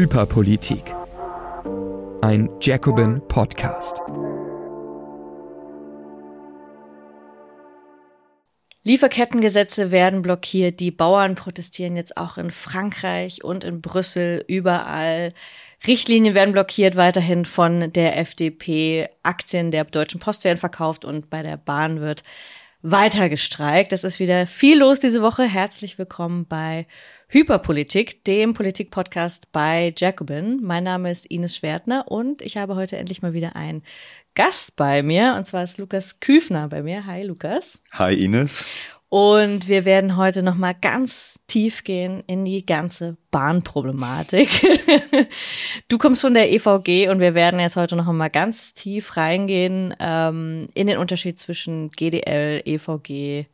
Hyperpolitik. Ein Jacobin Podcast. Lieferkettengesetze werden blockiert, die Bauern protestieren jetzt auch in Frankreich und in Brüssel, überall. Richtlinien werden blockiert weiterhin von der FDP. Aktien der Deutschen Post werden verkauft und bei der Bahn wird weiter gestreikt. Es ist wieder viel los diese Woche. Herzlich willkommen bei Hyperpolitik, dem Politik-Podcast bei Jacobin. Mein Name ist Ines Schwertner und ich habe heute endlich mal wieder einen Gast bei mir und zwar ist Lukas Küfner bei mir. Hi Lukas. Hi Ines. Und wir werden heute noch mal ganz tief gehen in die ganze Bahnproblematik. du kommst von der EVG und wir werden jetzt heute noch mal ganz tief reingehen ähm, in den Unterschied zwischen GDL, EVG,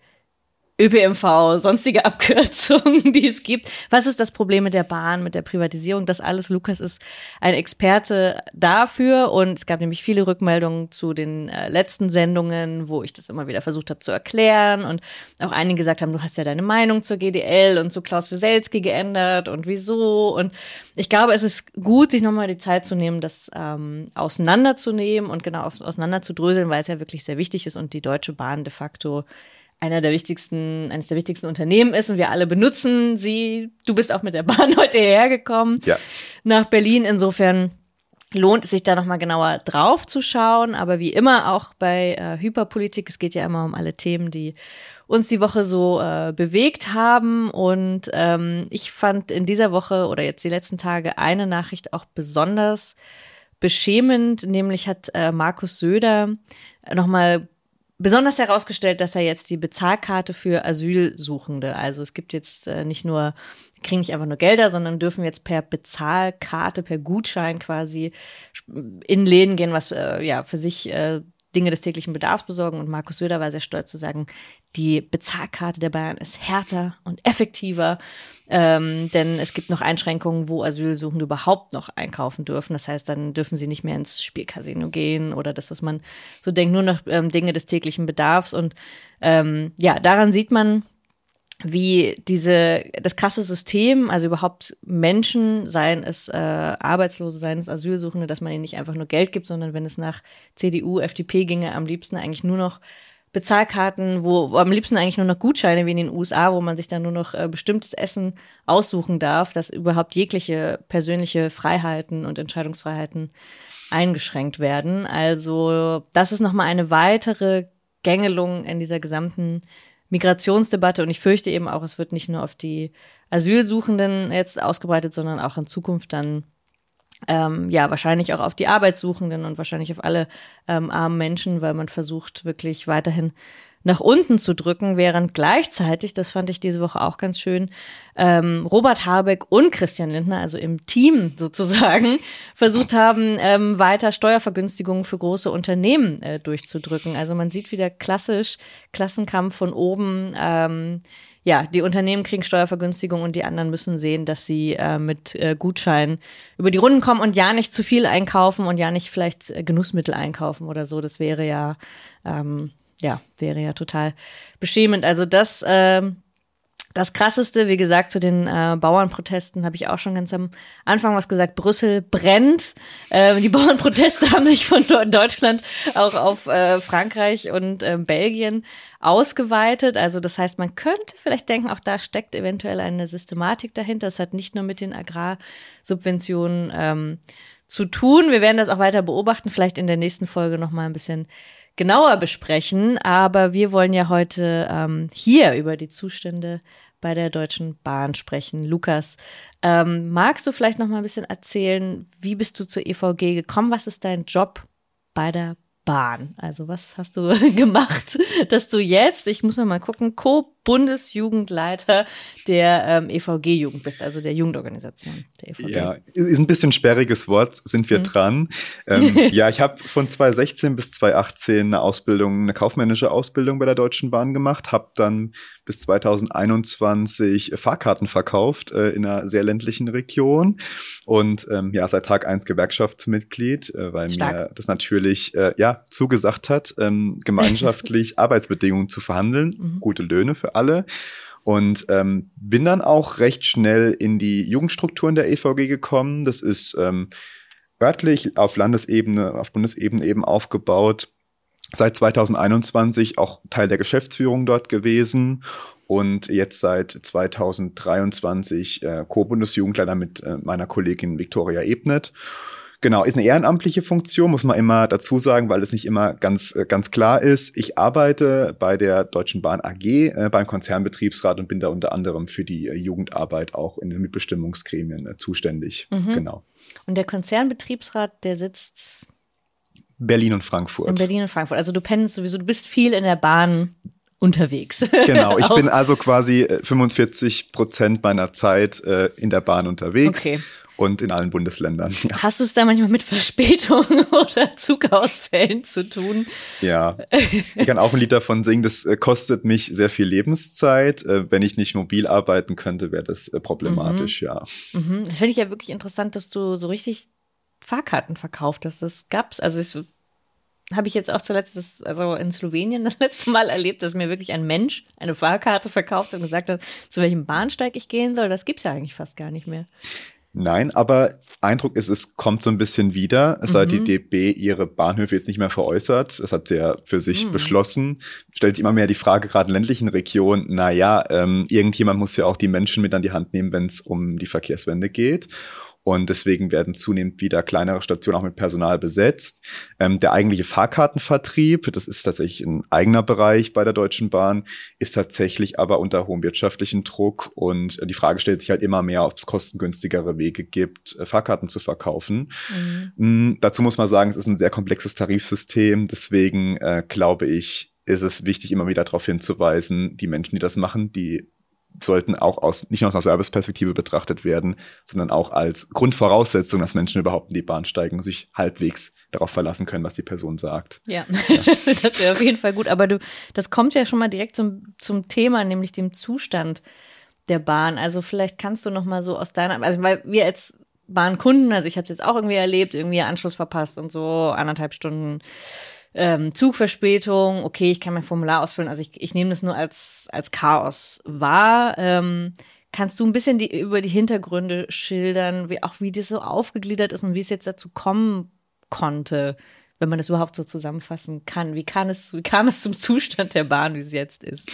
ÖPMV, sonstige Abkürzungen, die es gibt. Was ist das Problem mit der Bahn, mit der Privatisierung? Das alles, Lukas ist ein Experte dafür und es gab nämlich viele Rückmeldungen zu den äh, letzten Sendungen, wo ich das immer wieder versucht habe zu erklären und auch einige gesagt haben, du hast ja deine Meinung zur GDL und zu Klaus Wieselski geändert und wieso und ich glaube, es ist gut, sich nochmal die Zeit zu nehmen, das ähm, auseinanderzunehmen und genau auseinanderzudröseln, weil es ja wirklich sehr wichtig ist und die Deutsche Bahn de facto einer der wichtigsten, eines der wichtigsten Unternehmen ist und wir alle benutzen sie. Du bist auch mit der Bahn heute hergekommen ja. nach Berlin. Insofern lohnt es sich da nochmal genauer drauf zu schauen. Aber wie immer auch bei äh, Hyperpolitik, es geht ja immer um alle Themen, die uns die Woche so äh, bewegt haben. Und ähm, ich fand in dieser Woche oder jetzt die letzten Tage eine Nachricht auch besonders beschämend, nämlich hat äh, Markus Söder nochmal besonders herausgestellt, dass er jetzt die Bezahlkarte für Asylsuchende, also es gibt jetzt äh, nicht nur, kriegen nicht einfach nur Gelder, sondern dürfen jetzt per Bezahlkarte, per Gutschein quasi in Läden gehen, was äh, ja für sich äh, Dinge des täglichen Bedarfs besorgen. Und Markus Söder war sehr stolz zu sagen, die Bezahlkarte der Bayern ist härter und effektiver, ähm, denn es gibt noch Einschränkungen, wo Asylsuchende überhaupt noch einkaufen dürfen. Das heißt, dann dürfen sie nicht mehr ins Spielcasino gehen oder das, was man so denkt, nur noch ähm, Dinge des täglichen Bedarfs. Und ähm, ja, daran sieht man, wie diese, das krasse System, also überhaupt Menschen, seien es äh, Arbeitslose, seien es Asylsuchende, dass man ihnen nicht einfach nur Geld gibt, sondern wenn es nach CDU, FDP ginge, am liebsten eigentlich nur noch Bezahlkarten, wo, wo am liebsten eigentlich nur noch Gutscheine wie in den USA, wo man sich dann nur noch äh, bestimmtes Essen aussuchen darf, dass überhaupt jegliche persönliche Freiheiten und Entscheidungsfreiheiten eingeschränkt werden. Also das ist nochmal eine weitere Gängelung in dieser gesamten Migrationsdebatte und ich fürchte eben auch, es wird nicht nur auf die Asylsuchenden jetzt ausgebreitet, sondern auch in Zukunft dann ähm, ja wahrscheinlich auch auf die Arbeitssuchenden und wahrscheinlich auf alle ähm, armen Menschen, weil man versucht wirklich weiterhin nach unten zu drücken, während gleichzeitig, das fand ich diese Woche auch ganz schön, ähm, Robert Habeck und Christian Lindner, also im Team sozusagen, versucht haben, ähm, weiter Steuervergünstigungen für große Unternehmen äh, durchzudrücken. Also man sieht wieder klassisch Klassenkampf von oben. Ähm, ja, die Unternehmen kriegen Steuervergünstigung und die anderen müssen sehen, dass sie äh, mit äh, Gutscheinen über die Runden kommen und ja nicht zu viel einkaufen und ja nicht vielleicht äh, Genussmittel einkaufen oder so. Das wäre ja ähm, ja, wäre ja total beschämend. Also das, äh, das Krasseste, wie gesagt, zu den äh, Bauernprotesten habe ich auch schon ganz am Anfang was gesagt. Brüssel brennt. Äh, die Bauernproteste haben sich von Deutschland auch auf äh, Frankreich und äh, Belgien ausgeweitet. Also das heißt, man könnte vielleicht denken, auch da steckt eventuell eine Systematik dahinter. Es hat nicht nur mit den Agrarsubventionen ähm, zu tun. Wir werden das auch weiter beobachten, vielleicht in der nächsten Folge noch mal ein bisschen genauer besprechen. Aber wir wollen ja heute ähm, hier über die Zustände bei der Deutschen Bahn sprechen. Lukas, ähm, magst du vielleicht noch mal ein bisschen erzählen, wie bist du zur EVG gekommen? Was ist dein Job bei der Bahn? Also was hast du gemacht, dass du jetzt, ich muss noch mal gucken, Co-Bundesjugendleiter der ähm, EVG-Jugend bist, also der Jugendorganisation der EVG. Ja, ist ein bisschen sperriges Wort, sind wir mhm. dran. Ähm, ja, ich habe von 2016 bis 2018 eine Ausbildung, eine kaufmännische Ausbildung bei der Deutschen Bahn gemacht, habe dann bis 2021 Fahrkarten verkauft äh, in einer sehr ländlichen Region und ähm, ja, seit Tag eins Gewerkschaftsmitglied, äh, weil Stark. mir das natürlich äh, ja zugesagt hat, ähm, gemeinschaftlich Arbeitsbedingungen zu verhandeln, mhm. gute Löhne für alle. und ähm, bin dann auch recht schnell in die Jugendstrukturen der EVG gekommen. Das ist ähm, örtlich auf Landesebene, auf Bundesebene eben aufgebaut. Seit 2021 auch Teil der Geschäftsführung dort gewesen und jetzt seit 2023 äh, Co-Bundesjugendleiter mit äh, meiner Kollegin Viktoria Ebnet. Genau, ist eine ehrenamtliche Funktion, muss man immer dazu sagen, weil es nicht immer ganz, äh, ganz klar ist. Ich arbeite bei der Deutschen Bahn AG äh, beim Konzernbetriebsrat und bin da unter anderem für die äh, Jugendarbeit auch in den Mitbestimmungsgremien äh, zuständig. Mhm. Genau. Und der Konzernbetriebsrat, der sitzt Berlin und Frankfurt. in Berlin und Frankfurt. Also du pennst sowieso, du bist viel in der Bahn unterwegs. Genau, ich bin also quasi äh, 45 Prozent meiner Zeit äh, in der Bahn unterwegs Okay. und in allen Bundesländern. Ja. Hast du es da manchmal mit Verspätungen oder Zugausfällen zu tun? ja, ich kann auch ein Lied davon singen. Das äh, kostet mich sehr viel Lebenszeit. Äh, wenn ich nicht mobil arbeiten könnte, wäre das äh, problematisch, ja. Mhm. Das finde ich ja wirklich interessant, dass du so richtig Fahrkarten verkauft hast. Das gab's. Also ich, habe ich jetzt auch zuletzt, das, also in Slowenien das letzte Mal erlebt, dass mir wirklich ein Mensch eine Fahrkarte verkauft und gesagt hat, zu welchem Bahnsteig ich gehen soll. Das gibt's ja eigentlich fast gar nicht mehr. Nein, aber Eindruck ist, es kommt so ein bisschen wieder, seit Mhm. die DB ihre Bahnhöfe jetzt nicht mehr veräußert. Das hat sie ja für sich Mhm. beschlossen. Stellt sich immer mehr die Frage, gerade in ländlichen Regionen, na ja, ähm, irgendjemand muss ja auch die Menschen mit an die Hand nehmen, wenn es um die Verkehrswende geht. Und deswegen werden zunehmend wieder kleinere Stationen auch mit Personal besetzt. Ähm, der eigentliche Fahrkartenvertrieb, das ist tatsächlich ein eigener Bereich bei der Deutschen Bahn, ist tatsächlich aber unter hohem wirtschaftlichen Druck. Und die Frage stellt sich halt immer mehr, ob es kostengünstigere Wege gibt, äh, Fahrkarten zu verkaufen. Mhm. Mm, dazu muss man sagen, es ist ein sehr komplexes Tarifsystem. Deswegen äh, glaube ich, ist es wichtig, immer wieder darauf hinzuweisen, die Menschen, die das machen, die sollten auch aus, nicht nur aus einer Serviceperspektive betrachtet werden, sondern auch als Grundvoraussetzung, dass Menschen überhaupt in die Bahn steigen und sich halbwegs darauf verlassen können, was die Person sagt. Ja, das wäre auf jeden Fall gut. Aber du, das kommt ja schon mal direkt zum, zum Thema, nämlich dem Zustand der Bahn. Also vielleicht kannst du noch mal so aus deiner, also weil wir als Bahnkunden, also ich habe jetzt auch irgendwie erlebt, irgendwie Anschluss verpasst und so anderthalb Stunden ähm, Zugverspätung. Okay, ich kann mein Formular ausfüllen. Also ich, ich nehme das nur als als Chaos wahr. Ähm, Kannst du ein bisschen die, über die Hintergründe schildern, wie, auch wie das so aufgegliedert ist und wie es jetzt dazu kommen konnte, wenn man das überhaupt so zusammenfassen kann? Wie, kann es, wie kam es zum Zustand der Bahn, wie es jetzt ist?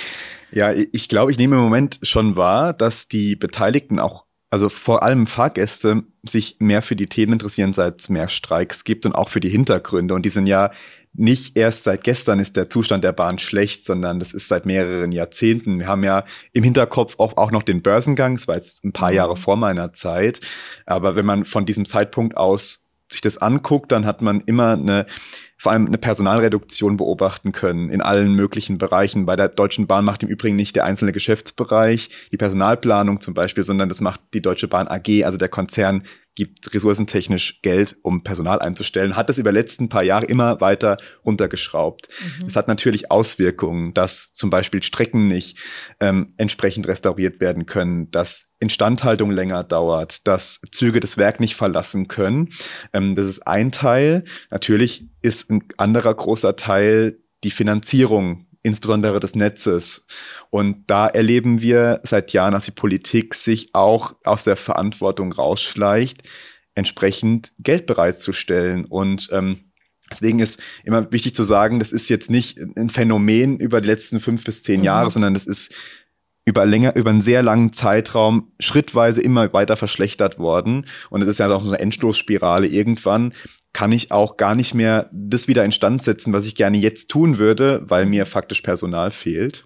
Ja, ich glaube, ich nehme im Moment schon wahr, dass die Beteiligten auch, also vor allem Fahrgäste, sich mehr für die Themen interessieren, seit es mehr Streiks gibt und auch für die Hintergründe. Und die sind ja nicht erst seit gestern ist der Zustand der Bahn schlecht, sondern das ist seit mehreren Jahrzehnten. Wir haben ja im Hinterkopf auch, auch noch den Börsengang, das war jetzt ein paar Jahre vor meiner Zeit. Aber wenn man von diesem Zeitpunkt aus sich das anguckt, dann hat man immer eine, vor allem eine Personalreduktion beobachten können in allen möglichen Bereichen. Bei der Deutschen Bahn macht im Übrigen nicht der einzelne Geschäftsbereich die Personalplanung zum Beispiel, sondern das macht die Deutsche Bahn AG, also der Konzern gibt ressourcentechnisch Geld, um Personal einzustellen, hat das über die letzten paar Jahre immer weiter runtergeschraubt. Es hat natürlich Auswirkungen, dass zum Beispiel Strecken nicht ähm, entsprechend restauriert werden können, dass Instandhaltung länger dauert, dass Züge das Werk nicht verlassen können. Ähm, das ist ein Teil. Natürlich ist ein anderer großer Teil die Finanzierung insbesondere des Netzes. Und da erleben wir seit Jahren, dass die Politik sich auch aus der Verantwortung rausschleicht, entsprechend Geld bereitzustellen. Und ähm, deswegen ist immer wichtig zu sagen, das ist jetzt nicht ein Phänomen über die letzten fünf bis zehn Mhm. Jahre, sondern das ist über länger, über einen sehr langen Zeitraum schrittweise immer weiter verschlechtert worden. Und es ist ja auch so eine Endlosspirale. Irgendwann kann ich auch gar nicht mehr das wieder instand setzen, was ich gerne jetzt tun würde, weil mir faktisch Personal fehlt.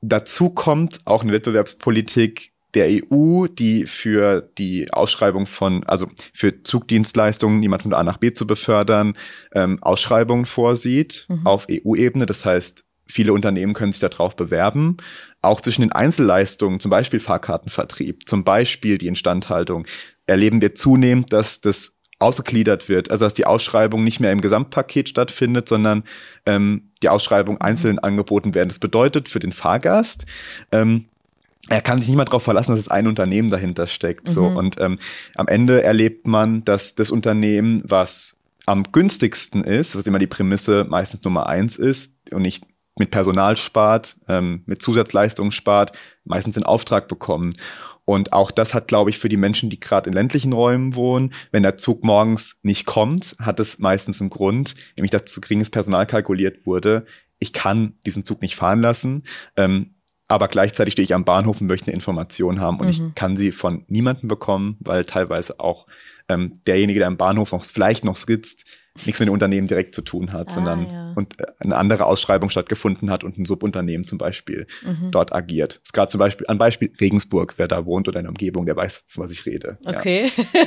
Dazu kommt auch eine Wettbewerbspolitik der EU, die für die Ausschreibung von, also für Zugdienstleistungen, jemand von A nach B zu befördern, ähm, Ausschreibungen vorsieht Mhm. auf EU-Ebene. Das heißt, viele Unternehmen können sich darauf bewerben. Auch zwischen den Einzelleistungen, zum Beispiel Fahrkartenvertrieb, zum Beispiel die Instandhaltung, erleben wir zunehmend, dass das ausgegliedert wird, also dass die Ausschreibung nicht mehr im Gesamtpaket stattfindet, sondern ähm, die Ausschreibung einzeln angeboten werden. Das bedeutet für den Fahrgast, ähm, er kann sich nicht mal darauf verlassen, dass es ein Unternehmen dahinter steckt. So Mhm. und ähm, am Ende erlebt man, dass das Unternehmen, was am günstigsten ist, was immer die Prämisse meistens Nummer eins ist und nicht mit Personal spart, ähm, mit Zusatzleistungen spart, meistens in Auftrag bekommen. Und auch das hat, glaube ich, für die Menschen, die gerade in ländlichen Räumen wohnen, wenn der Zug morgens nicht kommt, hat es meistens einen Grund, nämlich dass zu geringes Personal kalkuliert wurde. Ich kann diesen Zug nicht fahren lassen. Ähm, aber gleichzeitig stehe ich am Bahnhof und möchte eine Information haben und mhm. ich kann sie von niemandem bekommen, weil teilweise auch ähm, derjenige, der am Bahnhof noch, vielleicht noch sitzt, nichts mit dem Unternehmen direkt zu tun hat, ah, sondern ja. und äh, eine andere Ausschreibung stattgefunden hat und ein Subunternehmen zum Beispiel mhm. dort agiert. Das ist gerade zum Beispiel, ein Beispiel Regensburg, wer da wohnt oder in der Umgebung, der weiß, von was ich rede. Okay. Ja.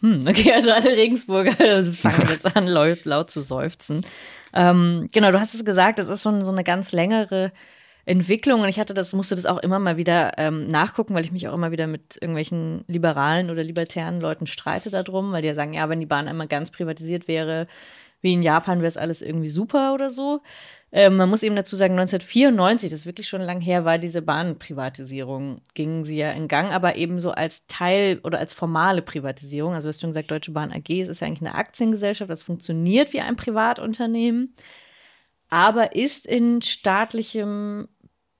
hm, okay, also alle Regensburger fangen jetzt an, laut, laut zu seufzen. Ähm, genau, du hast es gesagt, es ist so, so eine ganz längere Entwicklung und ich hatte das, musste das auch immer mal wieder ähm, nachgucken, weil ich mich auch immer wieder mit irgendwelchen liberalen oder libertären Leuten streite darum, weil die ja sagen, ja, wenn die Bahn einmal ganz privatisiert wäre, wie in Japan, wäre es alles irgendwie super oder so. Ähm, man muss eben dazu sagen, 1994, das ist wirklich schon lang her, war diese Bahnprivatisierung, ging sie ja in Gang, aber eben so als Teil oder als formale Privatisierung. Also du hast schon gesagt, Deutsche Bahn AG, es ist ja eigentlich eine Aktiengesellschaft, das funktioniert wie ein Privatunternehmen, aber ist in staatlichem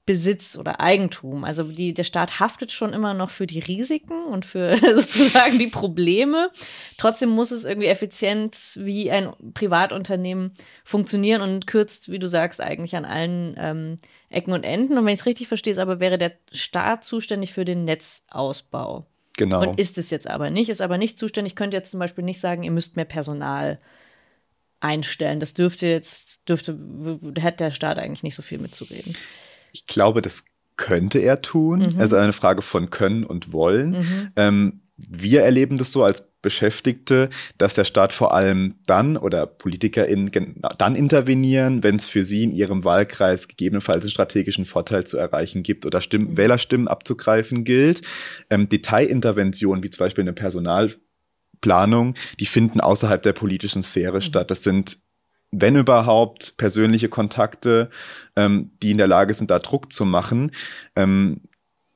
Besitz oder Eigentum. Also die, der Staat haftet schon immer noch für die Risiken und für sozusagen die Probleme. Trotzdem muss es irgendwie effizient wie ein Privatunternehmen funktionieren und kürzt, wie du sagst, eigentlich an allen ähm, Ecken und Enden. Und wenn ich es richtig verstehe, ist aber wäre der Staat zuständig für den Netzausbau. Genau. Und ist es jetzt aber nicht, ist aber nicht zuständig, könnte jetzt zum Beispiel nicht sagen, ihr müsst mehr Personal einstellen. Das dürfte jetzt, dürfte, hätte der Staat eigentlich nicht so viel mitzureden. Ich glaube, das könnte er tun. Mhm. Also eine Frage von können und wollen. Mhm. Ähm, wir erleben das so als Beschäftigte, dass der Staat vor allem dann oder PolitikerInnen dann intervenieren, wenn es für sie in ihrem Wahlkreis gegebenenfalls einen strategischen Vorteil zu erreichen gibt oder Stimmen, mhm. Wählerstimmen abzugreifen gilt. Ähm, Detailinterventionen, wie zum Beispiel eine Personalplanung, die finden außerhalb der politischen Sphäre mhm. statt. Das sind wenn überhaupt, persönliche Kontakte, ähm, die in der Lage sind, da Druck zu machen. Ähm,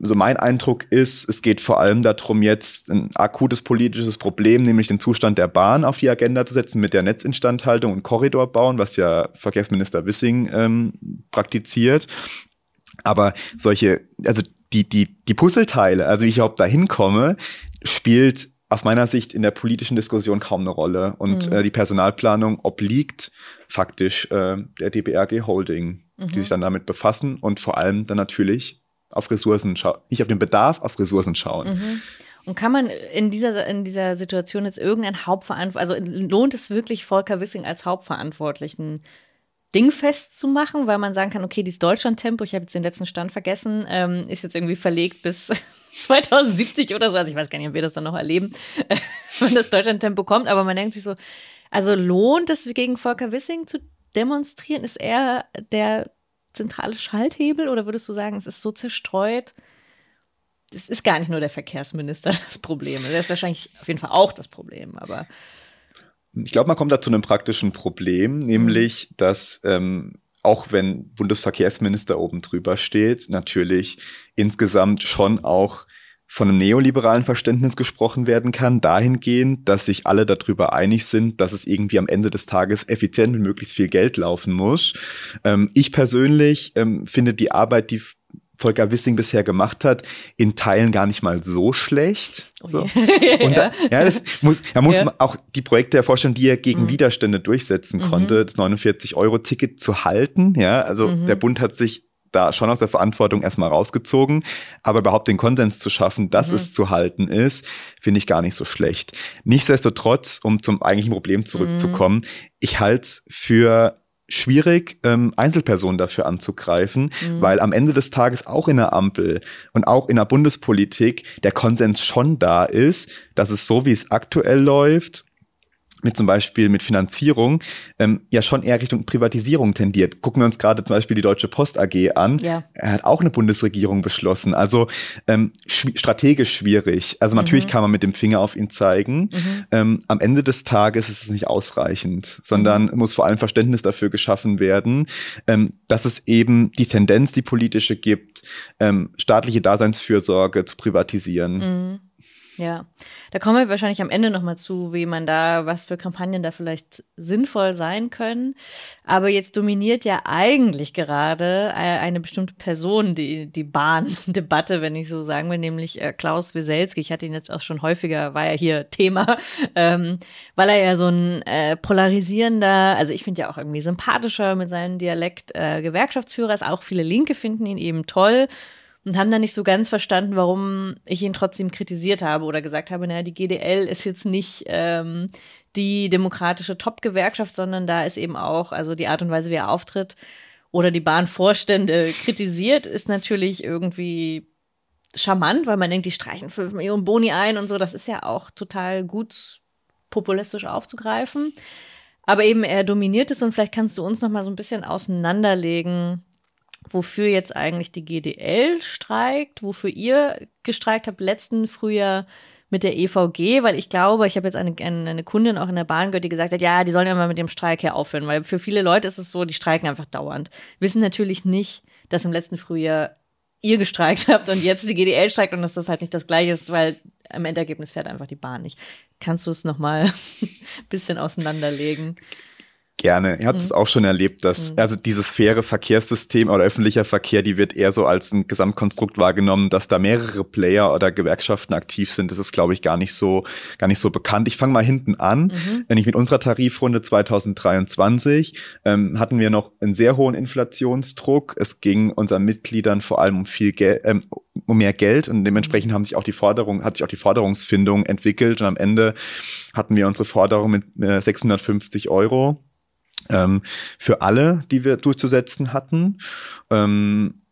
so mein Eindruck ist, es geht vor allem darum, jetzt ein akutes politisches Problem, nämlich den Zustand der Bahn auf die Agenda zu setzen mit der Netzinstandhaltung und Korridor bauen, was ja Verkehrsminister Wissing ähm, praktiziert. Aber solche, also die, die, die Puzzleteile, also wie ich überhaupt da hinkomme, spielt aus meiner Sicht in der politischen Diskussion kaum eine Rolle. Und mhm. äh, die Personalplanung obliegt faktisch äh, der DBRG Holding, mhm. die sich dann damit befassen und vor allem dann natürlich auf Ressourcen schauen, nicht auf den Bedarf, auf Ressourcen schauen. Mhm. Und kann man in dieser, in dieser Situation jetzt irgendein Hauptverantwortlich, also lohnt es wirklich Volker Wissing als Hauptverantwortlichen dingfest zu machen, weil man sagen kann, okay, dieses Deutschland-Tempo, ich habe jetzt den letzten Stand vergessen, ähm, ist jetzt irgendwie verlegt bis 2070 oder so. Also ich weiß gar nicht, ob wir das dann noch erleben, wenn das Deutschland-Tempo kommt, aber man denkt sich so, also lohnt es gegen Volker Wissing zu demonstrieren? Ist er der zentrale Schalthebel oder würdest du sagen, es ist so zerstreut? Es ist gar nicht nur der Verkehrsminister das Problem. Er ist wahrscheinlich auf jeden Fall auch das Problem, aber ich glaube, man kommt da zu einem praktischen Problem, nämlich, mhm. dass ähm, auch wenn Bundesverkehrsminister oben drüber steht, natürlich insgesamt schon auch von einem neoliberalen Verständnis gesprochen werden kann, dahingehend, dass sich alle darüber einig sind, dass es irgendwie am Ende des Tages effizient und möglichst viel Geld laufen muss. Ähm, ich persönlich ähm, finde die Arbeit, die Volker Wissing bisher gemacht hat, in Teilen gar nicht mal so schlecht. Oh so. Und da, ja, das muss, da muss ja. man auch die Projekte erforschen, die er gegen mhm. Widerstände durchsetzen mhm. konnte, das 49-Euro-Ticket zu halten. Ja, also mhm. der Bund hat sich da schon aus der Verantwortung erstmal rausgezogen, aber überhaupt den Konsens zu schaffen, dass mhm. es zu halten ist, finde ich gar nicht so schlecht. Nichtsdestotrotz, um zum eigentlichen Problem zurückzukommen, mhm. ich halte es für schwierig, ähm, Einzelpersonen dafür anzugreifen, mhm. weil am Ende des Tages auch in der Ampel und auch in der Bundespolitik der Konsens schon da ist, dass es so, wie es aktuell läuft, mit zum Beispiel mit Finanzierung ähm, ja schon eher Richtung Privatisierung tendiert. Gucken wir uns gerade zum Beispiel die Deutsche Post AG an. Ja. Er hat auch eine Bundesregierung beschlossen. Also ähm, schw strategisch schwierig. Also natürlich mhm. kann man mit dem Finger auf ihn zeigen. Mhm. Ähm, am Ende des Tages ist es nicht ausreichend, sondern mhm. muss vor allem Verständnis dafür geschaffen werden, ähm, dass es eben die Tendenz, die politische gibt, ähm, staatliche Daseinsfürsorge zu privatisieren. Ja, da kommen wir wahrscheinlich am Ende nochmal zu, wie man da, was für Kampagnen da vielleicht sinnvoll sein können. Aber jetzt dominiert ja eigentlich gerade äh, eine bestimmte Person die, die Bahndebatte, wenn ich so sagen will, nämlich äh, Klaus Wieselski. Ich hatte ihn jetzt auch schon häufiger, war ja hier Thema, ähm, weil er ja so ein äh, polarisierender, also ich finde ja auch irgendwie sympathischer mit seinem Dialekt äh, Gewerkschaftsführer ist. Auch viele Linke finden ihn eben toll und haben dann nicht so ganz verstanden, warum ich ihn trotzdem kritisiert habe oder gesagt habe, naja, die GDL ist jetzt nicht ähm, die demokratische Top-Gewerkschaft, sondern da ist eben auch, also die Art und Weise, wie er auftritt oder die Bahnvorstände kritisiert, ist natürlich irgendwie charmant, weil man denkt, die streichen fünf Millionen Boni ein und so. Das ist ja auch total gut populistisch aufzugreifen. Aber eben er dominiert es und vielleicht kannst du uns noch mal so ein bisschen auseinanderlegen, wofür jetzt eigentlich die GDL streikt, wofür ihr gestreikt habt letzten Frühjahr mit der EVG, weil ich glaube, ich habe jetzt eine, eine Kundin auch in der Bahn gehört, die gesagt hat, ja, die sollen ja mal mit dem Streik hier aufhören, weil für viele Leute ist es so, die streiken einfach dauernd. Wissen natürlich nicht, dass im letzten Frühjahr ihr gestreikt habt und jetzt die GDL streikt und dass das halt nicht das gleiche ist, weil im Endergebnis fährt einfach die Bahn nicht. Kannst du es nochmal ein bisschen auseinanderlegen? Gerne. Ihr habt mhm. es auch schon erlebt, dass mhm. also dieses faire Verkehrssystem oder öffentlicher Verkehr, die wird eher so als ein Gesamtkonstrukt wahrgenommen, dass da mehrere Player oder Gewerkschaften aktiv sind. Das ist, glaube ich, gar nicht so gar nicht so bekannt. Ich fange mal hinten an. Mhm. Wenn ich mit unserer Tarifrunde 2023 ähm, hatten wir noch einen sehr hohen Inflationsdruck. Es ging unseren Mitgliedern vor allem um viel Geld, ähm, um mehr Geld und dementsprechend mhm. haben sich auch die Forderung, hat sich auch die Forderungsfindung entwickelt und am Ende hatten wir unsere Forderung mit äh, 650 Euro ähm, für alle, die wir durchzusetzen hatten, ähm,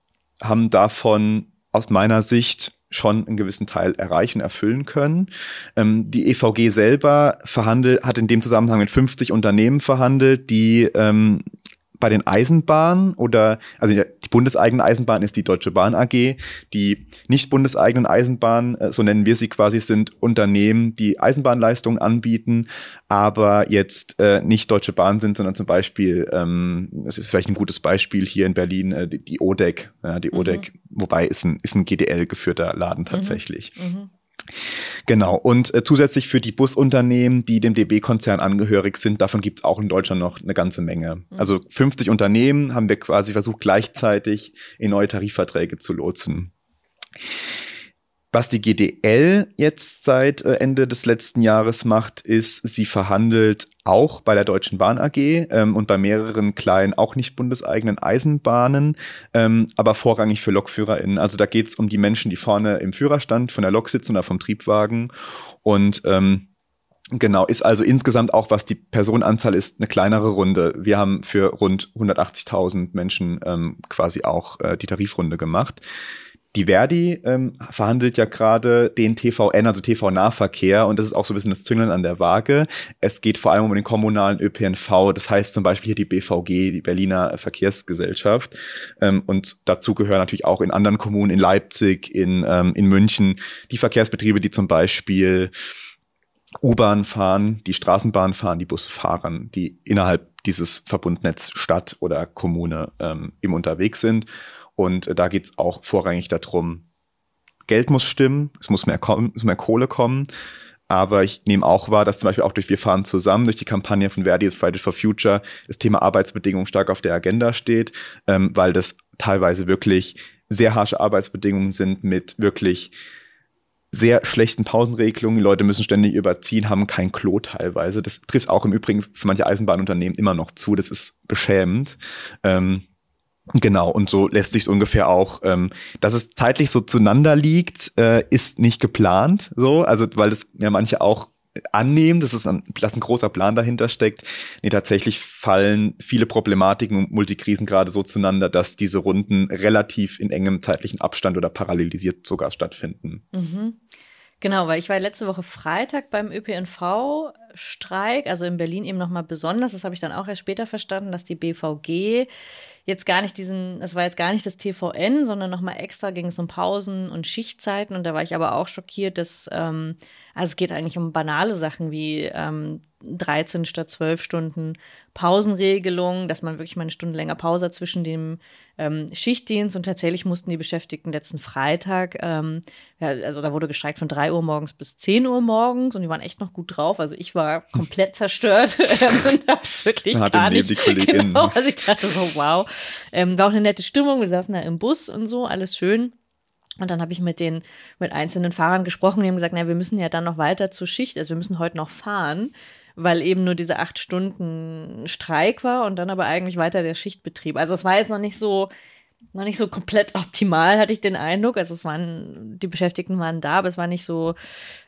haben davon aus meiner Sicht schon einen gewissen Teil erreichen, erfüllen können. Ähm, die EVG selber verhandelt, hat in dem Zusammenhang mit 50 Unternehmen verhandelt, die ähm, bei den Eisenbahnen oder, also die bundeseigene Eisenbahn ist die Deutsche Bahn AG. Die nicht bundeseigenen Eisenbahnen, äh, so nennen wir sie quasi, sind Unternehmen, die Eisenbahnleistungen anbieten, aber jetzt äh, nicht Deutsche Bahn sind, sondern zum Beispiel, ähm, es ist vielleicht ein gutes Beispiel hier in Berlin, äh, die, die ODEC. Ja, die ODEC, mhm. wobei ist ein, ist ein GDL geführter Laden mhm. tatsächlich. Mhm. Mhm. Genau. Und äh, zusätzlich für die Busunternehmen, die dem DB-Konzern angehörig sind, davon gibt es auch in Deutschland noch eine ganze Menge. Mhm. Also 50 Unternehmen haben wir quasi versucht, gleichzeitig in neue Tarifverträge zu lotsen. Was die GDL jetzt seit äh, Ende des letzten Jahres macht, ist, sie verhandelt auch bei der Deutschen Bahn AG ähm, und bei mehreren kleinen, auch nicht bundeseigenen Eisenbahnen, ähm, aber vorrangig für LokführerInnen. Also da geht es um die Menschen, die vorne im Führerstand von der Lok sitzen oder vom Triebwagen. Und ähm, Genau, ist also insgesamt auch, was die Personenanzahl ist, eine kleinere Runde. Wir haben für rund 180.000 Menschen ähm, quasi auch äh, die Tarifrunde gemacht. Die Verdi ähm, verhandelt ja gerade den TVN, also TV-Nahverkehr, und das ist auch so ein bisschen das Züngeln an der Waage. Es geht vor allem um den kommunalen ÖPNV, das heißt zum Beispiel hier die BVG, die Berliner Verkehrsgesellschaft. Ähm, und dazu gehören natürlich auch in anderen Kommunen, in Leipzig, in, ähm, in München, die Verkehrsbetriebe, die zum Beispiel U-Bahn fahren, die Straßenbahn fahren, die Busse fahren, die innerhalb dieses Verbundnetz Stadt oder Kommune ähm, eben unterwegs sind. Und äh, da geht es auch vorrangig darum, Geld muss stimmen, es muss mehr, kommen, es muss mehr Kohle kommen. Aber ich nehme auch wahr, dass zum Beispiel auch durch Wir fahren zusammen, durch die Kampagne von Verdi Fridays for Future, das Thema Arbeitsbedingungen stark auf der Agenda steht, ähm, weil das teilweise wirklich sehr harsche Arbeitsbedingungen sind mit wirklich sehr schlechten Pausenregelungen. Die Leute müssen ständig überziehen, haben kein Klo teilweise. Das trifft auch im Übrigen für manche Eisenbahnunternehmen immer noch zu. Das ist beschämend. Ähm, Genau, und so lässt sich ungefähr auch, ähm, dass es zeitlich so zueinander liegt, äh, ist nicht geplant, so, also weil das ja manche auch annehmen, dass es ein, dass ein großer Plan dahinter steckt. Nee, tatsächlich fallen viele Problematiken und Multikrisen gerade so zueinander, dass diese Runden relativ in engem zeitlichen Abstand oder parallelisiert sogar stattfinden. Mhm. Genau, weil ich war letzte Woche Freitag beim ÖPNV-Streik, also in Berlin eben nochmal besonders. Das habe ich dann auch erst später verstanden, dass die BVG jetzt gar nicht diesen, es war jetzt gar nicht das TVN, sondern nochmal extra ging es um Pausen und Schichtzeiten. Und da war ich aber auch schockiert, dass, ähm, also es geht eigentlich um banale Sachen wie ähm, 13 statt 12 Stunden Pausenregelung, dass man wirklich mal eine Stunde länger Pause hat zwischen dem ähm, Schichtdienst und tatsächlich mussten die Beschäftigten letzten Freitag, ähm, ja, also da wurde gestreikt von 3 Uhr morgens bis 10 Uhr morgens und die waren echt noch gut drauf. Also ich war komplett zerstört und hab's wirklich hat gar nicht. die Kollegin. Genau, also ich dachte so, wow. Ähm, war auch eine nette Stimmung, wir saßen da im Bus und so, alles schön. Und dann habe ich mit den mit einzelnen Fahrern gesprochen, die haben gesagt, na, wir müssen ja dann noch weiter zur Schicht, also wir müssen heute noch fahren, weil eben nur diese acht Stunden Streik war und dann aber eigentlich weiter der Schichtbetrieb. Also es war jetzt noch nicht so noch nicht so komplett optimal, hatte ich den Eindruck. Also es waren, die Beschäftigten waren da, aber es war nicht so,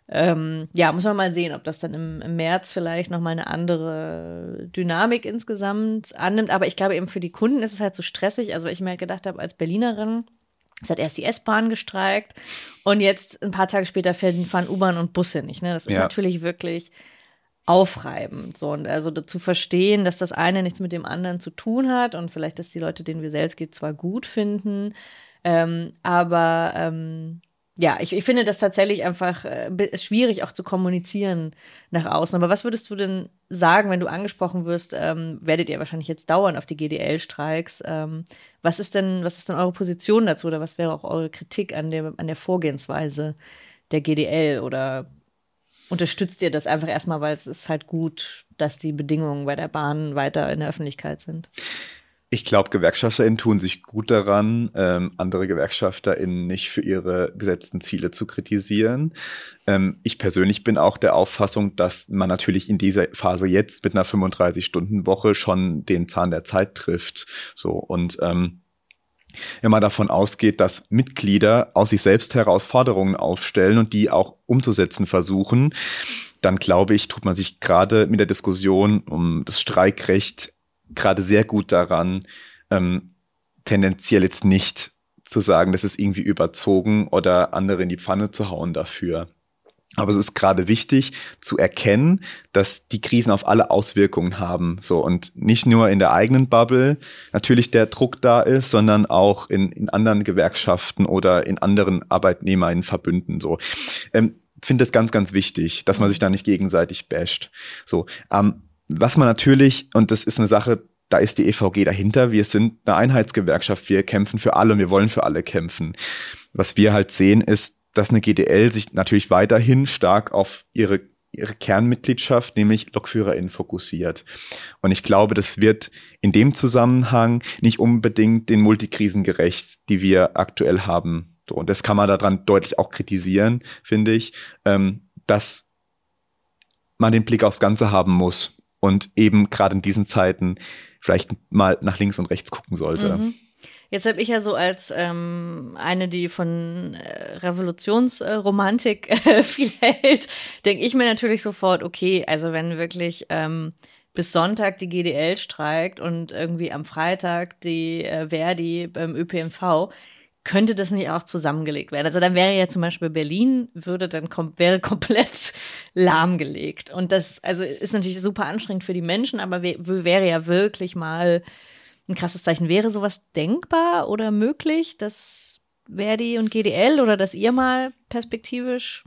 ähm, ja, muss man mal sehen, ob das dann im, im März vielleicht nochmal eine andere Dynamik insgesamt annimmt. Aber ich glaube eben für die Kunden ist es halt so stressig. Also ich mir halt gedacht habe, als Berlinerin, es hat erst die S-Bahn gestreikt und jetzt ein paar Tage später fahren U-Bahn und Busse nicht. Ne? Das ist Ja. natürlich wirklich aufreibend. So und also zu verstehen, dass das eine nichts mit dem anderen zu tun hat und vielleicht, dass die Leute den Wieselski zwar gut finden, ähm, aber ähm, ja, ich, ich finde das tatsächlich einfach äh, schwierig auch zu kommunizieren nach außen. Aber was würdest du denn sagen, wenn du angesprochen wirst, ähm, werdet ihr wahrscheinlich jetzt dauern auf die GDL-Streiks? Ähm, was ist denn, was ist denn eure Position dazu oder was wäre auch eure Kritik an der, an der Vorgehensweise der GDL oder unterstützt ihr das einfach erstmal, weil es ist halt gut, dass die Bedingungen bei der Bahn weiter in der Öffentlichkeit sind? Ich glaube, GewerkschafterInnen tun sich gut daran, ähm, andere GewerkschafterInnen nicht für ihre gesetzten Ziele zu kritisieren. Ähm, ich persönlich bin auch der Auffassung, dass man natürlich in dieser Phase jetzt mit einer 35-Stunden-Woche schon den Zahn der Zeit trifft. So und ähm, wenn man davon ausgeht, dass Mitglieder aus sich selbst heraus Forderungen aufstellen und die auch umzusetzen versuchen, dann glaube ich, tut man sich gerade mit der Diskussion um das Streikrecht gerade sehr gut daran, ähm, tendenziell jetzt nicht zu sagen, das ist irgendwie überzogen oder andere in die Pfanne zu hauen dafür. Aber es ist gerade wichtig zu erkennen, dass die Krisen auf alle Auswirkungen haben. So und nicht nur in der eigenen Bubble natürlich der Druck da ist, sondern auch in, in anderen Gewerkschaften oder in anderen Arbeitnehmerinnenverbünden. So ähm, finde es ganz, ganz wichtig, dass man sich da nicht gegenseitig basht. So ähm, was man natürlich und das ist eine Sache, da ist die EVG dahinter. Wir sind eine Einheitsgewerkschaft. Wir kämpfen für alle und wir wollen für alle kämpfen. Was wir halt sehen, ist, dass eine GDL sich natürlich weiterhin stark auf ihre, ihre Kernmitgliedschaft, nämlich LokführerInnen, fokussiert. Und ich glaube, das wird in dem Zusammenhang nicht unbedingt den Multikrisen gerecht, die wir aktuell haben. Und das kann man daran deutlich auch kritisieren, finde ich, ähm, dass man den Blick aufs Ganze haben muss und eben gerade in diesen Zeiten vielleicht mal nach links und rechts gucken sollte. Mhm. Jetzt habe ich ja so als ähm, eine, die von äh, Revolutionsromantik äh, viel hält, denke ich mir natürlich sofort, okay, also wenn wirklich ähm, bis Sonntag die GDL streikt und irgendwie am Freitag die äh, Verdi beim ÖPNV, könnte das nicht auch zusammengelegt werden? Also dann wäre ja zum Beispiel Berlin würde dann kom wäre komplett lahmgelegt und das also ist natürlich super anstrengend für die Menschen, aber wär, wäre ja wirklich mal ein krasses Zeichen. Wäre sowas denkbar oder möglich, dass Verdi und GDL oder dass ihr mal perspektivisch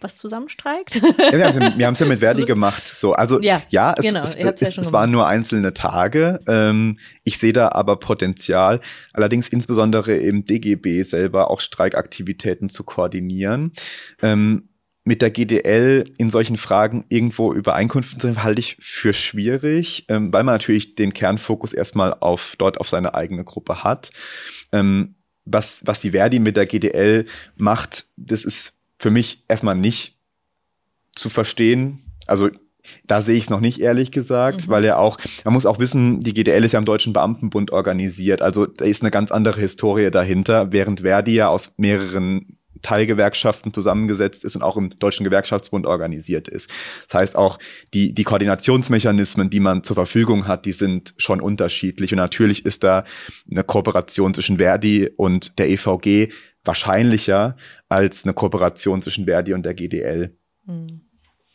was zusammenstreikt? Ja, wir haben es ja mit Verdi gemacht. So, also Ja, ja, es, genau, es, ja es, waren nur einzelne Tage. Ähm, ich sehe da aber Potenzial, allerdings insbesondere im DGB selber auch Streikaktivitäten zu koordinieren. Ähm, mit der GDL in solchen Fragen irgendwo Übereinkünften zu halte ich für schwierig, ähm, weil man natürlich den Kernfokus erstmal auf dort auf seine eigene Gruppe hat. Ähm, was, was die Verdi mit der GDL macht, das ist für mich erstmal nicht zu verstehen. Also da sehe ich es noch nicht, ehrlich gesagt, Mhm. weil ja auch, man muss auch wissen, die GDL ist ja im Deutschen Beamtenbund organisiert. Also da ist eine ganz andere Historie dahinter, während Verdi ja aus mehreren Teilgewerkschaften zusammengesetzt ist und auch im Deutschen Gewerkschaftsbund organisiert ist. Das heißt auch, die, die Koordinationsmechanismen, die man zur Verfügung hat, die sind schon unterschiedlich. Und natürlich ist da eine Kooperation zwischen Verdi und der EVG wahrscheinlicher als eine Kooperation zwischen Verdi und der GDL.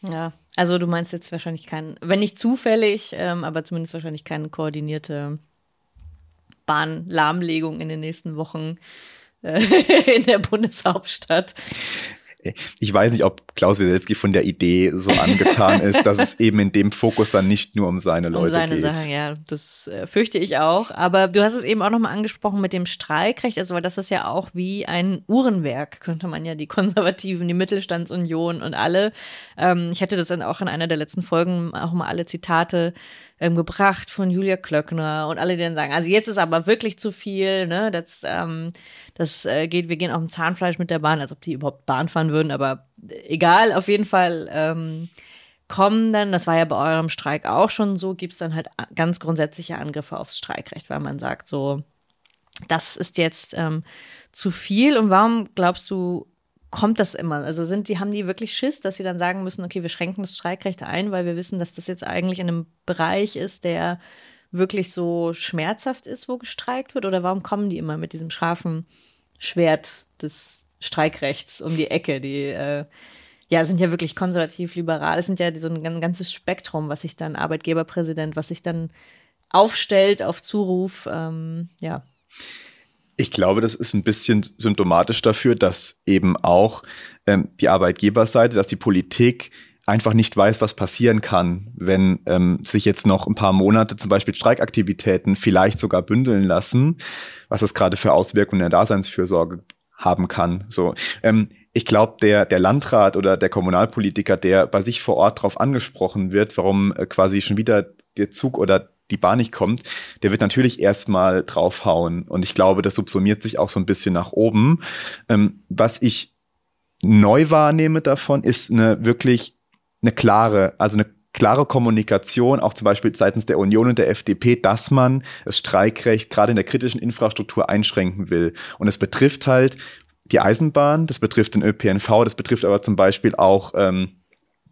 ja, also du meinst jetzt wahrscheinlich kein, wenn nicht zufällig, ähm, aber zumindest wahrscheinlich keine koordinierte Bahnlahmlegung in den nächsten Wochen äh, in der Bundeshauptstadt ich weiß nicht, ob Klaus Wieselski von der Idee so angetan ist, dass es eben in dem Fokus dann nicht nur um seine Leute um seine geht. Sachen, ja, das äh, fürchte ich auch. Aber du hast es eben auch nochmal angesprochen mit dem Streikrecht, also weil das ist ja auch wie ein Uhrenwerk, könnte man ja die Konservativen, die Mittelstandsunion und alle. Ähm, ich hatte das dann auch in einer der letzten Folgen auch mal alle Zitate ähm, gebracht von Julia Klöckner und alle, die dann sagen, also jetzt ist aber wirklich zu viel, ne? Das, ähm, das äh, geht, wir gehen auf dem Zahnfleisch mit der Bahn, als ob die überhaupt Bahn fahren würden, aber egal, auf jeden Fall ähm, kommen dann, das war ja bei eurem Streik auch schon so, gibt es dann halt ganz grundsätzliche Angriffe aufs Streikrecht, weil man sagt so, das ist jetzt ähm, zu viel und warum glaubst du, kommt das immer? Also sind die, haben die wirklich Schiss, dass sie dann sagen müssen, okay, wir schränken das Streikrecht ein, weil wir wissen, dass das jetzt eigentlich in einem Bereich ist, der wirklich so schmerzhaft ist, wo gestreikt wird? Oder warum kommen die immer mit diesem scharfen Schwert des Streikrechts um die Ecke? Die äh, ja sind ja wirklich konservativ, liberal. Es sind ja so ein ganzes Spektrum, was sich dann Arbeitgeberpräsident, was sich dann aufstellt auf Zuruf. Ähm, ja. Ich glaube, das ist ein bisschen symptomatisch dafür, dass eben auch ähm, die Arbeitgeberseite, dass die Politik einfach nicht weiß, was passieren kann, wenn ähm, sich jetzt noch ein paar Monate zum Beispiel Streikaktivitäten vielleicht sogar bündeln lassen, was das gerade für Auswirkungen der Daseinsfürsorge haben kann. So, ähm, ich glaube, der der Landrat oder der Kommunalpolitiker, der bei sich vor Ort darauf angesprochen wird, warum äh, quasi schon wieder der Zug oder die Bahn nicht kommt, der wird natürlich erstmal draufhauen. Und ich glaube, das subsumiert sich auch so ein bisschen nach oben. Ähm, was ich neu wahrnehme davon, ist eine wirklich eine klare, also eine klare Kommunikation, auch zum Beispiel seitens der Union und der FDP, dass man das Streikrecht gerade in der kritischen Infrastruktur einschränken will. Und es betrifft halt die Eisenbahn, das betrifft den ÖPNV, das betrifft aber zum Beispiel auch ähm,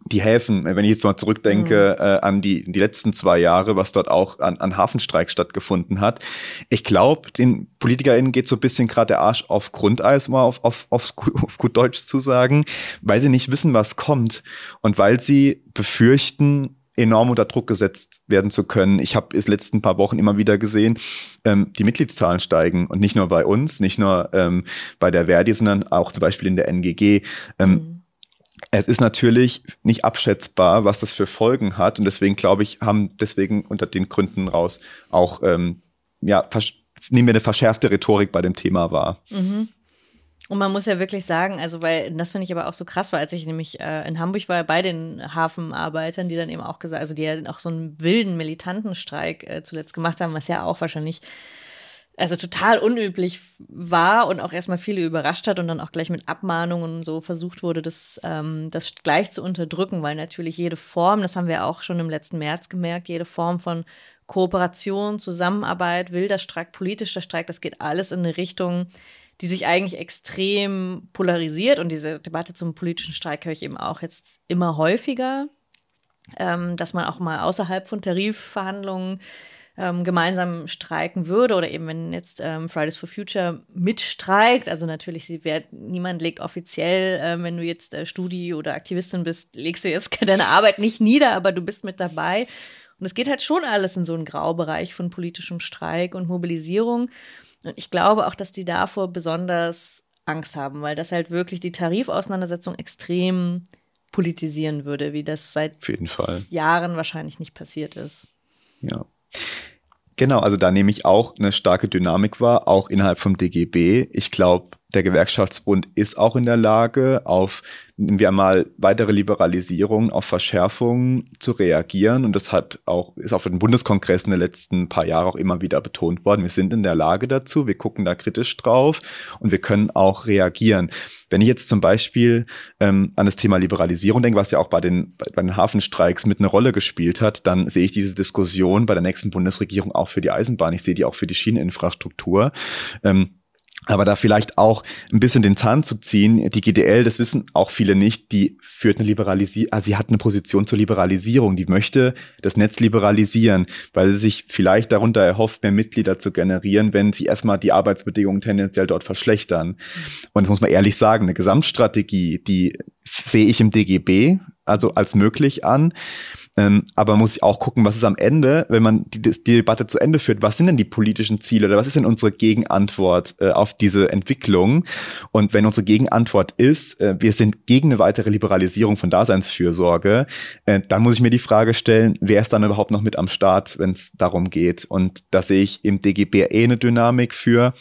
die Häfen, wenn ich jetzt mal zurückdenke mhm. äh, an die, die letzten zwei Jahre, was dort auch an, an Hafenstreik stattgefunden hat. Ich glaube, den PolitikerInnen geht so ein bisschen gerade der Arsch auf Grundeis, mal auf, auf, auf, auf gut Deutsch zu sagen, weil sie nicht wissen, was kommt und weil sie befürchten, enorm unter Druck gesetzt werden zu können. Ich habe es letzten paar Wochen immer wieder gesehen, ähm, die Mitgliedszahlen steigen und nicht nur bei uns, nicht nur ähm, bei der Verdi, sondern auch zum Beispiel in der NGG. Ähm, mhm es ist natürlich nicht abschätzbar, was das für Folgen hat. Und deswegen glaube ich, haben deswegen unter den Gründen raus auch, ähm, ja, nehmen wir eine verschärfte Rhetorik bei dem Thema wahr. Mhm. Und man muss ja wirklich sagen, also weil das finde ich aber auch so krass war, als ich nämlich äh, in Hamburg war bei den Hafenarbeitern, die dann eben auch gesagt, also die ja auch so einen wilden militanten Streik äh, zuletzt gemacht haben, was ja auch wahrscheinlich also total unüblich war und auch erstmal viele überrascht hat und dann auch gleich mit Abmahnungen so versucht wurde, das, ähm, das gleich zu unterdrücken, weil natürlich jede Form, das haben wir auch schon im letzten März gemerkt, jede Form von Kooperation, Zusammenarbeit, wilder Streik, politischer Streik, das geht alles in eine Richtung, die sich eigentlich extrem polarisiert. Und diese Debatte zum politischen Streik höre ich eben auch jetzt immer häufiger, ähm, dass man auch mal außerhalb von Tarifverhandlungen ähm, gemeinsam streiken würde oder eben wenn jetzt ähm, Fridays for Future mitstreikt, also natürlich, sie wird, niemand legt offiziell, äh, wenn du jetzt äh, Studi oder Aktivistin bist, legst du jetzt deine Arbeit nicht nieder, aber du bist mit dabei. Und es geht halt schon alles in so einen Graubereich von politischem Streik und Mobilisierung. Und ich glaube auch, dass die davor besonders Angst haben, weil das halt wirklich die Tarifauseinandersetzung extrem politisieren würde, wie das seit Jahren wahrscheinlich nicht passiert ist. Ja. Genau, also da nehme ich auch eine starke Dynamik wahr, auch innerhalb vom DGB. Ich glaube, der Gewerkschaftsbund ist auch in der Lage, auf, nehmen wir mal, weitere Liberalisierungen, auf Verschärfungen zu reagieren. Und das hat auch, ist auf den Bundeskongressen der letzten paar Jahre auch immer wieder betont worden. Wir sind in der Lage dazu. Wir gucken da kritisch drauf und wir können auch reagieren. Wenn ich jetzt zum Beispiel ähm, an das Thema Liberalisierung denke, was ja auch bei den, bei den Hafenstreiks mit eine Rolle gespielt hat, dann sehe ich diese Diskussion bei der nächsten Bundesregierung auch für die Eisenbahn. Ich sehe die auch für die Schieneninfrastruktur. Ähm, aber da vielleicht auch ein bisschen den Zahn zu ziehen, die GDL, das wissen auch viele nicht, die führt eine Liberalisierung, also sie hat eine Position zur Liberalisierung, die möchte das Netz liberalisieren, weil sie sich vielleicht darunter erhofft, mehr Mitglieder zu generieren, wenn sie erstmal die Arbeitsbedingungen tendenziell dort verschlechtern. Und das muss man ehrlich sagen, eine Gesamtstrategie, die sehe ich im DGB also als möglich an. Ähm, aber muss sich auch gucken, was ist am Ende, wenn man die, die, Debatte zu Ende führt, was sind denn die politischen Ziele oder was ist denn unsere Gegenantwort äh, auf diese Entwicklung? Und wenn unsere Gegenantwort ist, äh, wir sind gegen eine weitere Liberalisierung von Daseinsfürsorge, äh, dann muss ich mir die Frage stellen, wer ist dann überhaupt noch mit am Start, wenn es darum geht? Und da sehe ich im DGB eh eine Dynamik für,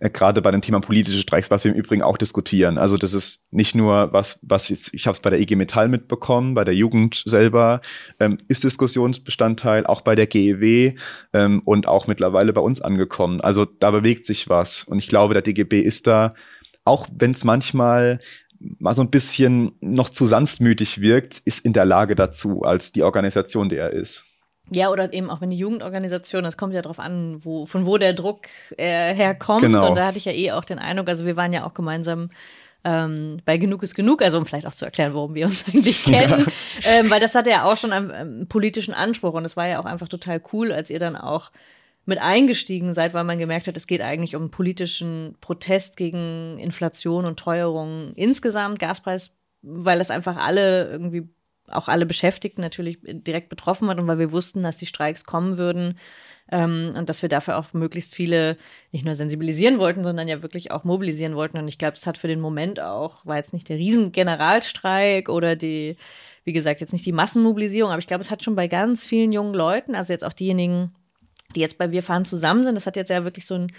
gerade bei dem Thema politische Streiks, was wir im Übrigen auch diskutieren. Also das ist nicht nur was, was ich, ich habe es bei der IG Metall mitbekommen, bei der Jugend selber ähm, ist Diskussionsbestandteil, auch bei der GEW ähm, und auch mittlerweile bei uns angekommen. Also da bewegt sich was und ich glaube, der DGB ist da, auch wenn es manchmal mal so ein bisschen noch zu sanftmütig wirkt, ist in der Lage dazu, als die Organisation, die er ist. Ja, oder eben auch wenn die Jugendorganisation, das kommt ja darauf an, wo, von wo der Druck äh, herkommt. Genau. Und da hatte ich ja eh auch den Eindruck, also wir waren ja auch gemeinsam ähm, bei Genug ist genug, also um vielleicht auch zu erklären, warum wir uns eigentlich kennen, ja. ähm, weil das hatte ja auch schon einen, einen politischen Anspruch und es war ja auch einfach total cool, als ihr dann auch mit eingestiegen seid, weil man gemerkt hat, es geht eigentlich um politischen Protest gegen Inflation und Teuerung insgesamt, Gaspreis, weil das einfach alle irgendwie auch alle Beschäftigten natürlich direkt betroffen hat und weil wir wussten, dass die Streiks kommen würden ähm, und dass wir dafür auch möglichst viele nicht nur sensibilisieren wollten, sondern ja wirklich auch mobilisieren wollten. Und ich glaube, es hat für den Moment auch, war jetzt nicht der Riesengeneralstreik oder die, wie gesagt, jetzt nicht die Massenmobilisierung, aber ich glaube, es hat schon bei ganz vielen jungen Leuten, also jetzt auch diejenigen, die jetzt bei Wir fahren zusammen sind, das hat jetzt ja wirklich so ein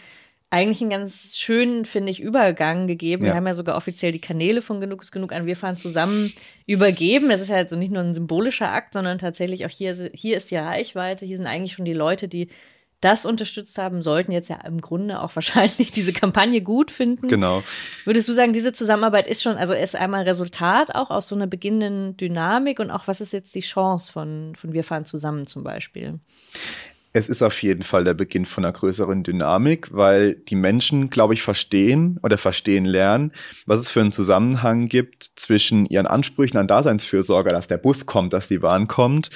eigentlich einen ganz schönen, finde ich, Übergang gegeben. Ja. Wir haben ja sogar offiziell die Kanäle von Genug ist Genug an Wir fahren zusammen übergeben. Das ist ja also nicht nur ein symbolischer Akt, sondern tatsächlich auch hier, hier ist die Reichweite. Hier sind eigentlich schon die Leute, die das unterstützt haben, sollten jetzt ja im Grunde auch wahrscheinlich diese Kampagne gut finden. Genau. Würdest du sagen, diese Zusammenarbeit ist schon, also ist einmal Resultat auch aus so einer beginnenden Dynamik und auch was ist jetzt die Chance von, von Wir fahren zusammen zum Beispiel? Es ist auf jeden Fall der Beginn von einer größeren Dynamik, weil die Menschen, glaube ich, verstehen oder verstehen lernen, was es für einen Zusammenhang gibt zwischen ihren Ansprüchen an Daseinsfürsorge, dass der Bus kommt, dass die Bahn kommt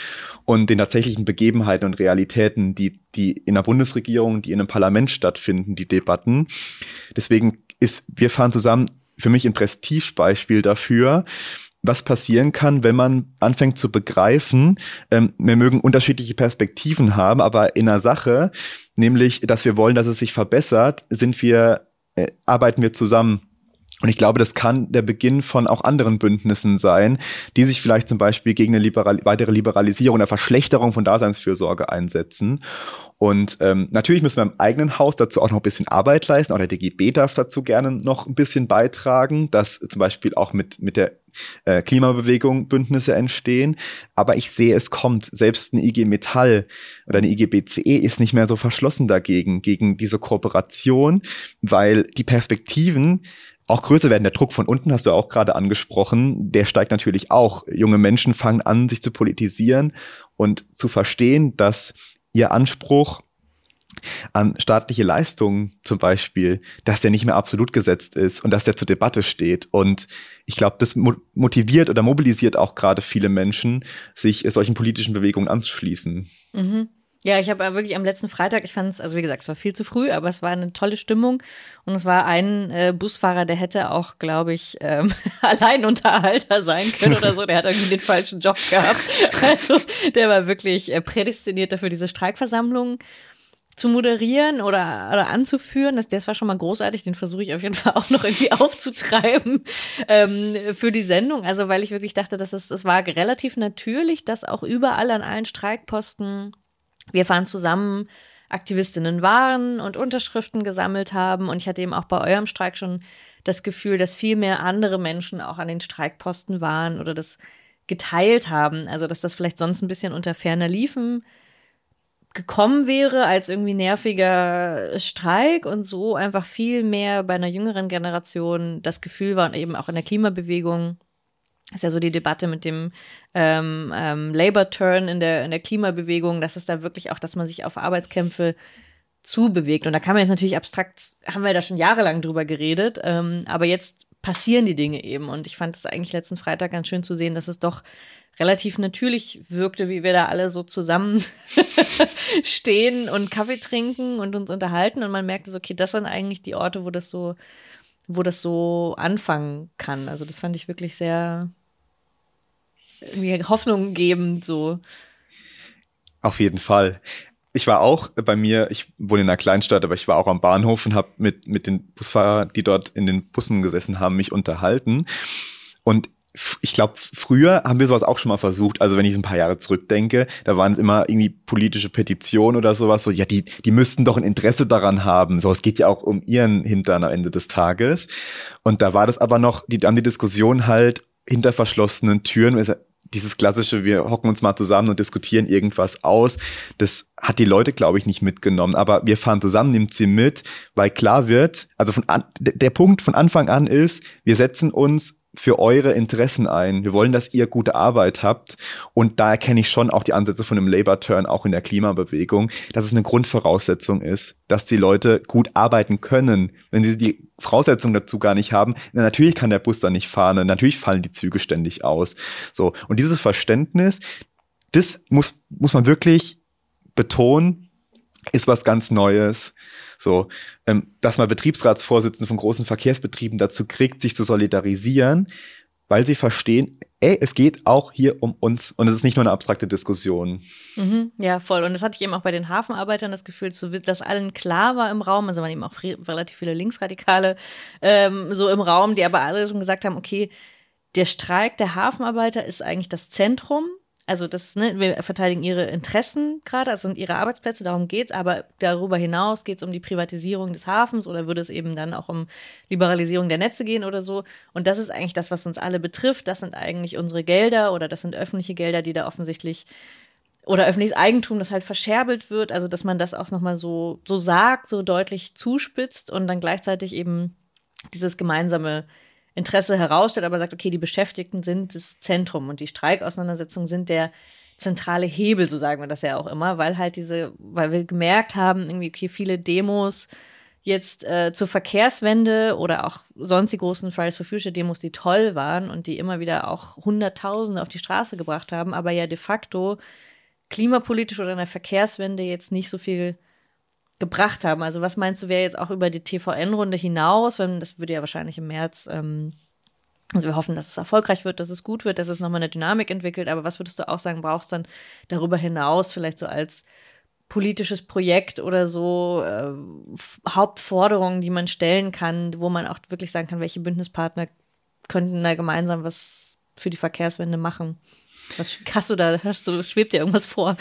und den tatsächlichen Begebenheiten und Realitäten, die, die in der Bundesregierung, die in einem Parlament stattfinden, die Debatten. Deswegen ist, wir fahren zusammen für mich ein Prestigebeispiel dafür, was passieren kann, wenn man anfängt zu begreifen, ähm, wir mögen unterschiedliche Perspektiven haben, aber in einer Sache, nämlich, dass wir wollen, dass es sich verbessert, sind wir, äh, arbeiten wir zusammen. Und ich glaube, das kann der Beginn von auch anderen Bündnissen sein, die sich vielleicht zum Beispiel gegen eine liberal weitere Liberalisierung oder Verschlechterung von Daseinsfürsorge einsetzen. Und ähm, natürlich müssen wir im eigenen Haus dazu auch noch ein bisschen Arbeit leisten. Auch der DGB darf dazu gerne noch ein bisschen beitragen, dass zum Beispiel auch mit, mit der äh, Klimabewegung Bündnisse entstehen. Aber ich sehe, es kommt. Selbst eine IG Metall oder eine IG BCE ist nicht mehr so verschlossen dagegen, gegen diese Kooperation, weil die Perspektiven auch größer werden. Der Druck von unten hast du auch gerade angesprochen. Der steigt natürlich auch. Junge Menschen fangen an, sich zu politisieren und zu verstehen, dass ihr Anspruch an staatliche Leistungen zum Beispiel, dass der nicht mehr absolut gesetzt ist und dass der zur Debatte steht. Und ich glaube, das motiviert oder mobilisiert auch gerade viele Menschen, sich solchen politischen Bewegungen anzuschließen. Mhm. Ja, ich habe wirklich am letzten Freitag, ich fand es, also wie gesagt, es war viel zu früh, aber es war eine tolle Stimmung. Und es war ein äh, Busfahrer, der hätte auch, glaube ich, ähm, Alleinunterhalter sein können oder so. Der hat irgendwie den falschen Job gehabt. Also der war wirklich äh, prädestiniert dafür, diese Streikversammlung zu moderieren oder, oder anzuführen. Das, das war schon mal großartig. Den versuche ich auf jeden Fall auch noch irgendwie aufzutreiben ähm, für die Sendung. Also weil ich wirklich dachte, dass es, es war relativ natürlich, dass auch überall an allen Streikposten wir fahren zusammen Aktivistinnen waren und Unterschriften gesammelt haben. Und ich hatte eben auch bei eurem Streik schon das Gefühl, dass viel mehr andere Menschen auch an den Streikposten waren oder das geteilt haben. Also, dass das vielleicht sonst ein bisschen unter ferner Liefen gekommen wäre als irgendwie nerviger Streik und so einfach viel mehr bei einer jüngeren Generation das Gefühl war und eben auch in der Klimabewegung ist ja so die Debatte mit dem ähm, ähm, Labor-Turn in der, in der Klimabewegung, dass es da wirklich auch, dass man sich auf Arbeitskämpfe zubewegt. Und da kann man jetzt natürlich abstrakt, haben wir da schon jahrelang drüber geredet, ähm, aber jetzt passieren die Dinge eben. Und ich fand es eigentlich letzten Freitag ganz schön zu sehen, dass es doch relativ natürlich wirkte, wie wir da alle so zusammen stehen und Kaffee trinken und uns unterhalten. Und man merkte so, okay, das sind eigentlich die Orte, wo das so, wo das so anfangen kann. Also das fand ich wirklich sehr, irgendwie Hoffnung geben, so. Auf jeden Fall. Ich war auch bei mir, ich wohne in einer Kleinstadt, aber ich war auch am Bahnhof und habe mit, mit den Busfahrern, die dort in den Bussen gesessen haben, mich unterhalten. Und ich glaube, früher haben wir sowas auch schon mal versucht. Also wenn ich so ein paar Jahre zurückdenke, da waren es immer irgendwie politische Petitionen oder sowas. So, ja, die, die müssten doch ein Interesse daran haben. So, es geht ja auch um ihren Hintern am Ende des Tages. Und da war das aber noch, die, dann die Diskussion halt hinter verschlossenen Türen dieses klassische, wir hocken uns mal zusammen und diskutieren irgendwas aus, das hat die Leute, glaube ich, nicht mitgenommen. Aber wir fahren zusammen, nimmt sie mit, weil klar wird, also von an, der Punkt von Anfang an ist, wir setzen uns für eure Interessen ein. Wir wollen, dass ihr gute Arbeit habt. Und da erkenne ich schon auch die Ansätze von einem Labor-Turn auch in der Klimabewegung, dass es eine Grundvoraussetzung ist, dass die Leute gut arbeiten können. Wenn sie die Voraussetzungen dazu gar nicht haben, na, natürlich kann der Bus da nicht fahren, natürlich fallen die Züge ständig aus. So. Und dieses Verständnis, das muss, muss man wirklich betonen, ist was ganz Neues. So, ähm, dass man Betriebsratsvorsitzende von großen Verkehrsbetrieben dazu kriegt, sich zu solidarisieren, weil sie verstehen, ey, es geht auch hier um uns und es ist nicht nur eine abstrakte Diskussion. Mhm, ja, voll. Und das hatte ich eben auch bei den Hafenarbeitern das Gefühl, dass allen klar war im Raum, also waren eben auch relativ viele Linksradikale ähm, so im Raum, die aber alle schon gesagt haben, okay, der Streik der Hafenarbeiter ist eigentlich das Zentrum also das, ne, wir verteidigen ihre Interessen gerade, also sind ihre Arbeitsplätze, darum geht's, aber darüber hinaus geht es um die Privatisierung des Hafens oder würde es eben dann auch um Liberalisierung der Netze gehen oder so. Und das ist eigentlich das, was uns alle betrifft. Das sind eigentlich unsere Gelder oder das sind öffentliche Gelder, die da offensichtlich oder öffentliches Eigentum, das halt verscherbelt wird, also dass man das auch nochmal so, so sagt, so deutlich zuspitzt und dann gleichzeitig eben dieses gemeinsame Interesse herausstellt, aber sagt, okay, die Beschäftigten sind das Zentrum und die Streikauseinandersetzungen sind der zentrale Hebel, so sagen wir das ja auch immer, weil halt diese, weil wir gemerkt haben, irgendwie, okay, viele Demos jetzt äh, zur Verkehrswende oder auch sonst die großen Fridays for Future Demos, die toll waren und die immer wieder auch Hunderttausende auf die Straße gebracht haben, aber ja de facto klimapolitisch oder in der Verkehrswende jetzt nicht so viel gebracht haben. Also was meinst du, wäre jetzt auch über die TVN-Runde hinaus, wenn das würde ja wahrscheinlich im März, ähm, also wir hoffen, dass es erfolgreich wird, dass es gut wird, dass es nochmal eine Dynamik entwickelt, aber was würdest du auch sagen, brauchst dann darüber hinaus vielleicht so als politisches Projekt oder so äh, Hauptforderungen, die man stellen kann, wo man auch wirklich sagen kann, welche Bündnispartner könnten da gemeinsam was für die Verkehrswende machen? Was hast du da? Hast du, schwebt dir irgendwas vor?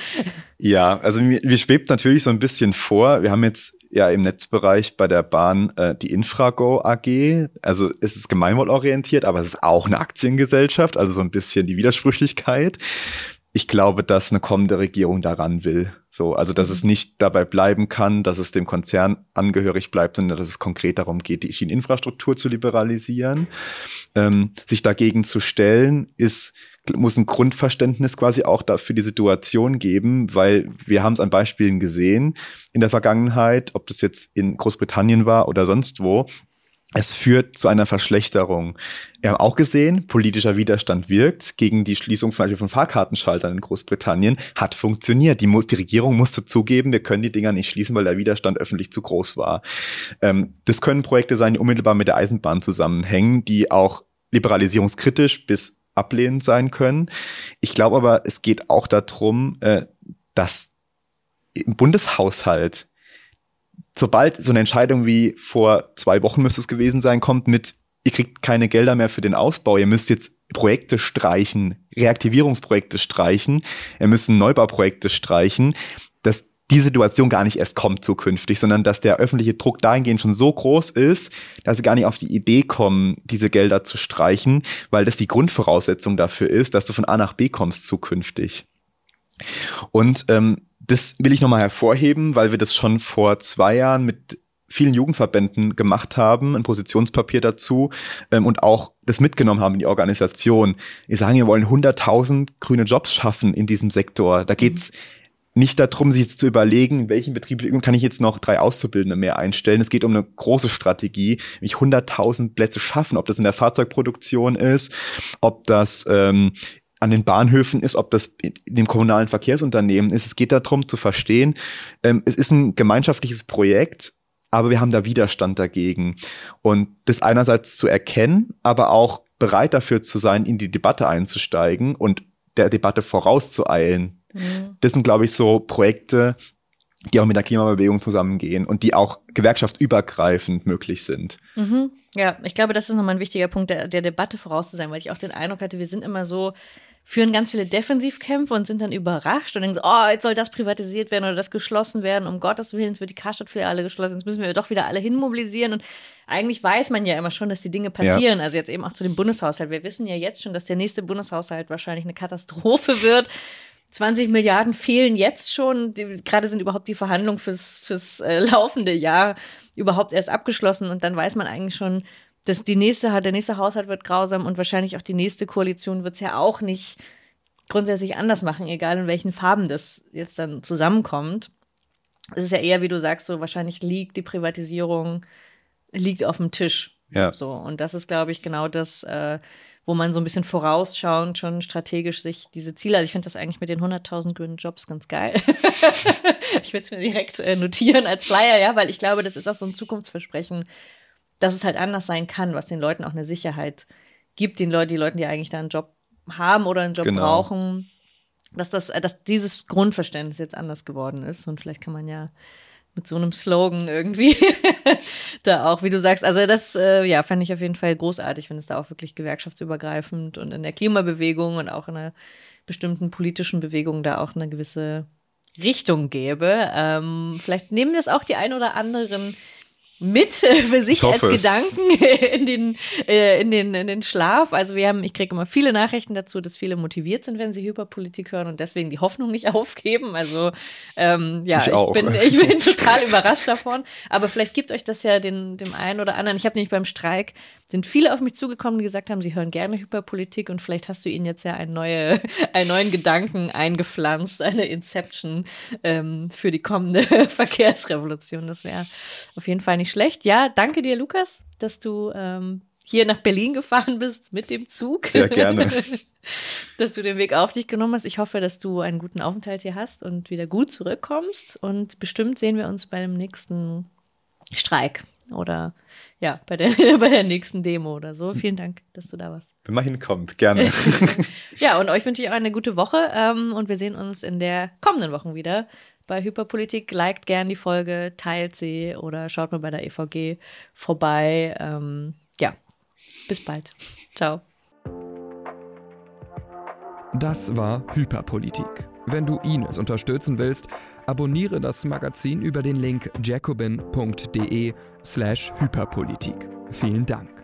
Ja, also mir, mir schwebt natürlich so ein bisschen vor. Wir haben jetzt ja im Netzbereich bei der Bahn äh, die Infrago AG. Also es ist gemeinwohlorientiert, aber es ist auch eine Aktiengesellschaft, also so ein bisschen die Widersprüchlichkeit. Ich glaube, dass eine kommende Regierung daran will. So, also dass es mhm. nicht dabei bleiben kann, dass es dem Konzern angehörig bleibt, sondern dass es konkret darum geht, die Schieneninfrastruktur zu liberalisieren. Ähm, sich dagegen zu stellen, ist muss ein Grundverständnis quasi auch da für die Situation geben, weil wir haben es an Beispielen gesehen in der Vergangenheit, ob das jetzt in Großbritannien war oder sonst wo. Es führt zu einer Verschlechterung. Wir haben auch gesehen, politischer Widerstand wirkt gegen die Schließung zum Beispiel von Fahrkartenschaltern in Großbritannien. Hat funktioniert. Die, muss, die Regierung musste zugeben, wir können die Dinger nicht schließen, weil der Widerstand öffentlich zu groß war. Ähm, das können Projekte sein, die unmittelbar mit der Eisenbahn zusammenhängen, die auch liberalisierungskritisch bis ablehnend sein können. Ich glaube aber, es geht auch darum, äh, dass im Bundeshaushalt, sobald so eine Entscheidung wie vor zwei Wochen müsste es gewesen sein, kommt mit, ihr kriegt keine Gelder mehr für den Ausbau, ihr müsst jetzt Projekte streichen, Reaktivierungsprojekte streichen, ihr müsst Neubauprojekte streichen, dass die Situation gar nicht erst kommt zukünftig, sondern dass der öffentliche Druck dahingehend schon so groß ist, dass sie gar nicht auf die Idee kommen, diese Gelder zu streichen, weil das die Grundvoraussetzung dafür ist, dass du von A nach B kommst zukünftig. Und ähm, das will ich nochmal hervorheben, weil wir das schon vor zwei Jahren mit vielen Jugendverbänden gemacht haben, ein Positionspapier dazu ähm, und auch das mitgenommen haben in die Organisation. Wir sagen, wir wollen 100.000 grüne Jobs schaffen in diesem Sektor. Da geht's mhm nicht darum, sich zu überlegen, in welchen Betrieb kann ich jetzt noch drei Auszubildende mehr einstellen. Es geht um eine große Strategie, nämlich 100.000 Plätze schaffen, ob das in der Fahrzeugproduktion ist, ob das ähm, an den Bahnhöfen ist, ob das in dem kommunalen Verkehrsunternehmen ist. Es geht darum zu verstehen, ähm, es ist ein gemeinschaftliches Projekt, aber wir haben da Widerstand dagegen. Und das einerseits zu erkennen, aber auch bereit dafür zu sein, in die Debatte einzusteigen und der Debatte vorauszueilen. Mhm. Das sind, glaube ich, so Projekte, die auch mit der Klimabewegung zusammengehen und die auch gewerkschaftsübergreifend möglich sind. Mhm. Ja, ich glaube, das ist nochmal ein wichtiger Punkt, der, der Debatte voraus zu sein, weil ich auch den Eindruck hatte, wir sind immer so, führen ganz viele Defensivkämpfe und sind dann überrascht und denken so, oh, jetzt soll das privatisiert werden oder das geschlossen werden. Um Gottes Willen, jetzt wird die Karstadt-Filiale geschlossen, jetzt müssen wir doch wieder alle hinmobilisieren. Und eigentlich weiß man ja immer schon, dass die Dinge passieren. Ja. Also jetzt eben auch zu dem Bundeshaushalt. Wir wissen ja jetzt schon, dass der nächste Bundeshaushalt wahrscheinlich eine Katastrophe wird. 20 Milliarden fehlen jetzt schon. Gerade sind überhaupt die Verhandlungen fürs, fürs äh, laufende Jahr überhaupt erst abgeschlossen und dann weiß man eigentlich schon, dass die nächste, der nächste Haushalt wird grausam und wahrscheinlich auch die nächste Koalition wird es ja auch nicht grundsätzlich anders machen, egal in welchen Farben das jetzt dann zusammenkommt. Es ist ja eher, wie du sagst, so wahrscheinlich liegt die Privatisierung liegt auf dem Tisch. Ja. So und das ist, glaube ich, genau das, äh, wo man so ein bisschen vorausschauend schon strategisch sich diese Ziele, also ich finde das eigentlich mit den 100.000 grünen Jobs ganz geil. ich würde es mir direkt äh, notieren als Flyer, ja, weil ich glaube, das ist auch so ein Zukunftsversprechen, dass es halt anders sein kann, was den Leuten auch eine Sicherheit gibt, den Leuten, die Leuten, die eigentlich da einen Job haben oder einen Job genau. brauchen, dass das, äh, dass dieses Grundverständnis jetzt anders geworden ist und vielleicht kann man ja mit so einem Slogan irgendwie da auch, wie du sagst. Also das, äh, ja, fände ich auf jeden Fall großartig, wenn es da auch wirklich gewerkschaftsübergreifend und in der Klimabewegung und auch in einer bestimmten politischen Bewegung da auch eine gewisse Richtung gäbe. Ähm, vielleicht nehmen das auch die ein oder anderen mit äh, für sich als Gedanken in den, äh, in, den, in den Schlaf. Also wir haben, ich kriege immer viele Nachrichten dazu, dass viele motiviert sind, wenn sie Hyperpolitik hören und deswegen die Hoffnung nicht aufgeben. Also ähm, ja, ich, ich, bin, ich bin total überrascht davon. Aber vielleicht gibt euch das ja den, dem einen oder anderen. Ich habe nämlich beim Streik sind viele auf mich zugekommen, die gesagt haben, sie hören gerne Hyperpolitik und vielleicht hast du ihnen jetzt ja einen, neue, einen neuen Gedanken eingepflanzt, eine Inception ähm, für die kommende Verkehrsrevolution. Das wäre auf jeden Fall nicht schlecht. Ja, danke dir, Lukas, dass du ähm, hier nach Berlin gefahren bist mit dem Zug. Sehr gerne. dass du den Weg auf dich genommen hast. Ich hoffe, dass du einen guten Aufenthalt hier hast und wieder gut zurückkommst. Und bestimmt sehen wir uns beim nächsten Streik oder ja, bei der, bei der nächsten Demo oder so. Vielen Dank, dass du da warst. Wenn man hinkommt, gerne. ja, und euch wünsche ich auch eine gute Woche ähm, und wir sehen uns in der kommenden Woche wieder bei Hyperpolitik. Liked gern die Folge, teilt sie oder schaut mal bei der EVG vorbei. Ähm, ja, bis bald. Ciao. Das war Hyperpolitik. Wenn du Ines unterstützen willst, abonniere das Magazin über den Link jacobin.de slash Hyperpolitik. Vielen Dank.